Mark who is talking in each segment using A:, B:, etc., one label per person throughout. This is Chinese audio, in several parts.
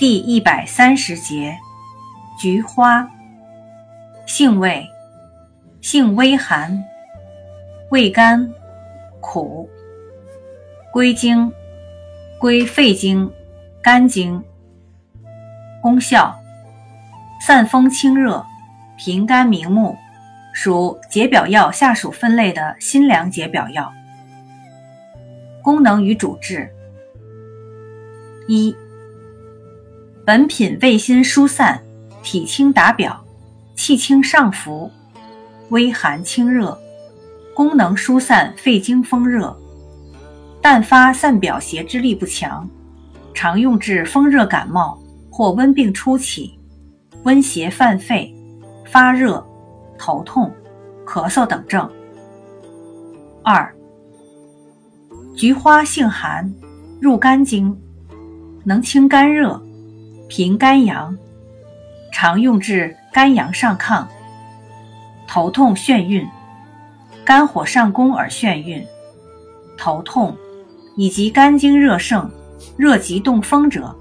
A: 第一百三十节，菊花。性味，性微寒，味甘，苦。归经，归肺经、肝经。功效，散风清热，平肝明目，属解表药下属分类的辛凉解表药。功能与主治，一。本品味辛疏散，体清达表，气清上浮，微寒清热，功能疏散肺经风热，但发散表邪之力不强，常用治风热感冒或温病初起，温邪犯肺，发热、头痛、咳嗽等症。二，菊花性寒，入肝经，能清肝热。平肝阳，常用治肝阳上亢、头痛眩晕、肝火上攻而眩晕、头痛，以及肝经热盛、热极动风者。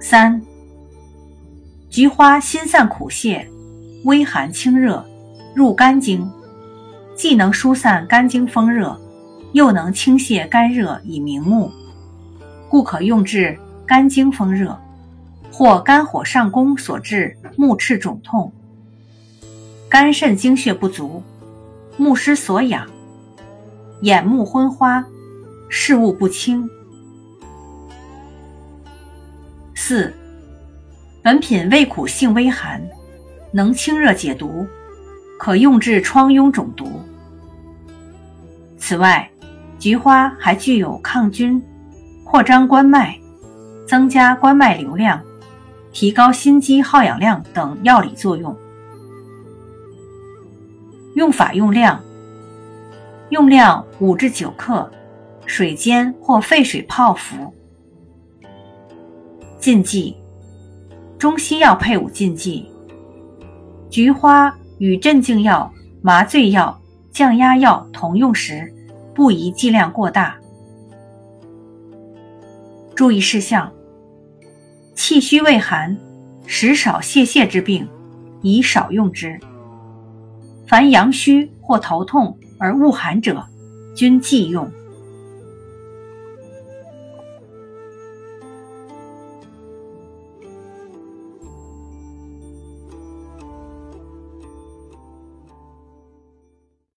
A: 三、菊花辛散苦泻，微寒清热，入肝经，既能疏散肝经风热，又能清泻肝热以明目，故可用治。肝经风热，或肝火上攻所致目赤肿痛，肝肾精血不足，目失所养，眼目昏花，视物不清。四，本品味苦性微寒，能清热解毒，可用治疮痈肿毒。此外，菊花还具有抗菌、扩张关脉。增加关脉流量、提高心肌耗氧量等药理作用。用法用量：用量五至九克，水煎或沸水泡服。禁忌：中西药配伍禁忌。菊花与镇静药、麻醉药、降压药同用时，不宜剂量过大。注意事项。气虚畏寒、食少泄泻之病，宜少用之。凡阳虚或头痛而恶寒者，均忌用。